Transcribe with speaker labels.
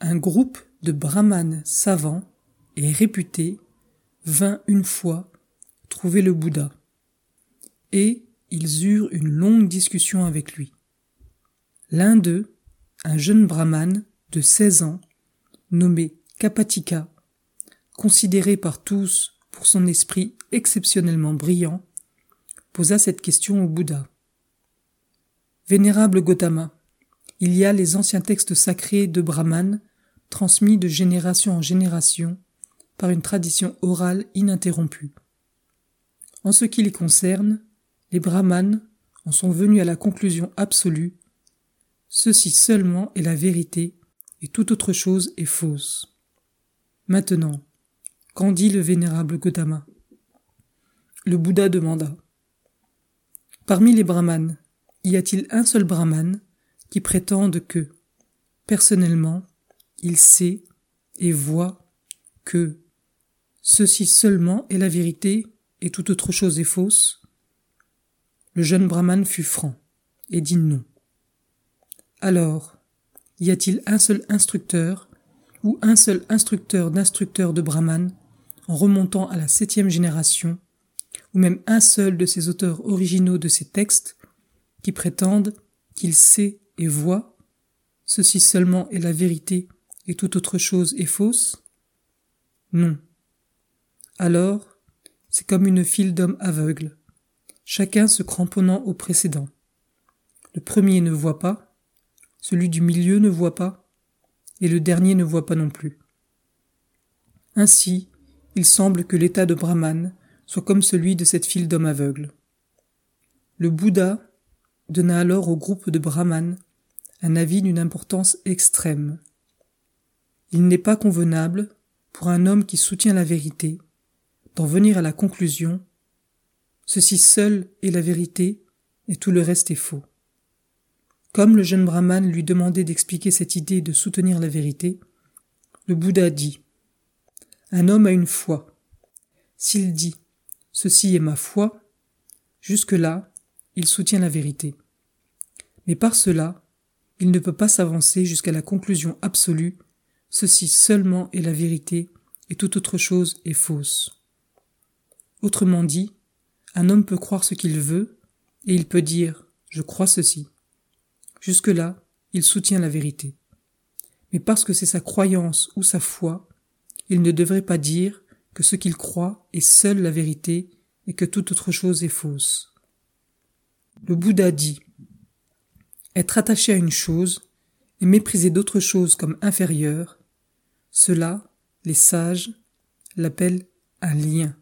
Speaker 1: un groupe de brahmanes savants et réputés vint une fois trouver le Bouddha, et ils eurent une longue discussion avec lui. L'un d'eux, un jeune brahmane de seize ans, nommé Kapatika, considéré par tous pour son esprit exceptionnellement brillant, posa cette question au Bouddha. Vénérable Gautama, il y a les anciens textes sacrés de Brahman transmis de génération en génération par une tradition orale ininterrompue. En ce qui les concerne, les brahmanes en sont venus à la conclusion absolue ceci seulement est la vérité et toute autre chose est fausse. Maintenant, qu'en dit le vénérable Gautama? Le Bouddha demanda Parmi les brahmanes, y a-t-il un seul brahmane qui prétende que, personnellement, il sait et voit que ceci seulement est la vérité et toute autre chose est fausse Le jeune brahmane fut franc et dit non. Alors, y a-t-il un seul instructeur ou un seul instructeur d'instructeurs de Brahman en remontant à la septième génération, ou même un seul de ces auteurs originaux de ces textes qui prétendent qu'il sait et voit, ceci seulement est la vérité et toute autre chose est fausse? Non. Alors, c'est comme une file d'hommes aveugles, chacun se cramponnant au précédent. Le premier ne voit pas, celui du milieu ne voit pas, et le dernier ne voit pas non plus. Ainsi, il semble que l'état de Brahman soit comme celui de cette file d'hommes aveugles. Le Bouddha donna alors au groupe de Brahman un avis d'une importance extrême. Il n'est pas convenable, pour un homme qui soutient la vérité, d'en venir à la conclusion ceci seul est la vérité et tout le reste est faux. Comme le jeune brahman lui demandait d'expliquer cette idée de soutenir la vérité, le Bouddha dit Un homme a une foi. S'il dit Ceci est ma foi, jusque-là, il soutient la vérité. Mais par cela, il ne peut pas s'avancer jusqu'à la conclusion absolue Ceci seulement est la vérité et toute autre chose est fausse. Autrement dit, un homme peut croire ce qu'il veut, et il peut dire Je crois ceci. Jusque-là, il soutient la vérité. Mais parce que c'est sa croyance ou sa foi, il ne devrait pas dire que ce qu'il croit est seule la vérité et que toute autre chose est fausse. Le Bouddha dit Être attaché à une chose et mépriser d'autres choses comme inférieures, cela, les sages l'appellent un lien.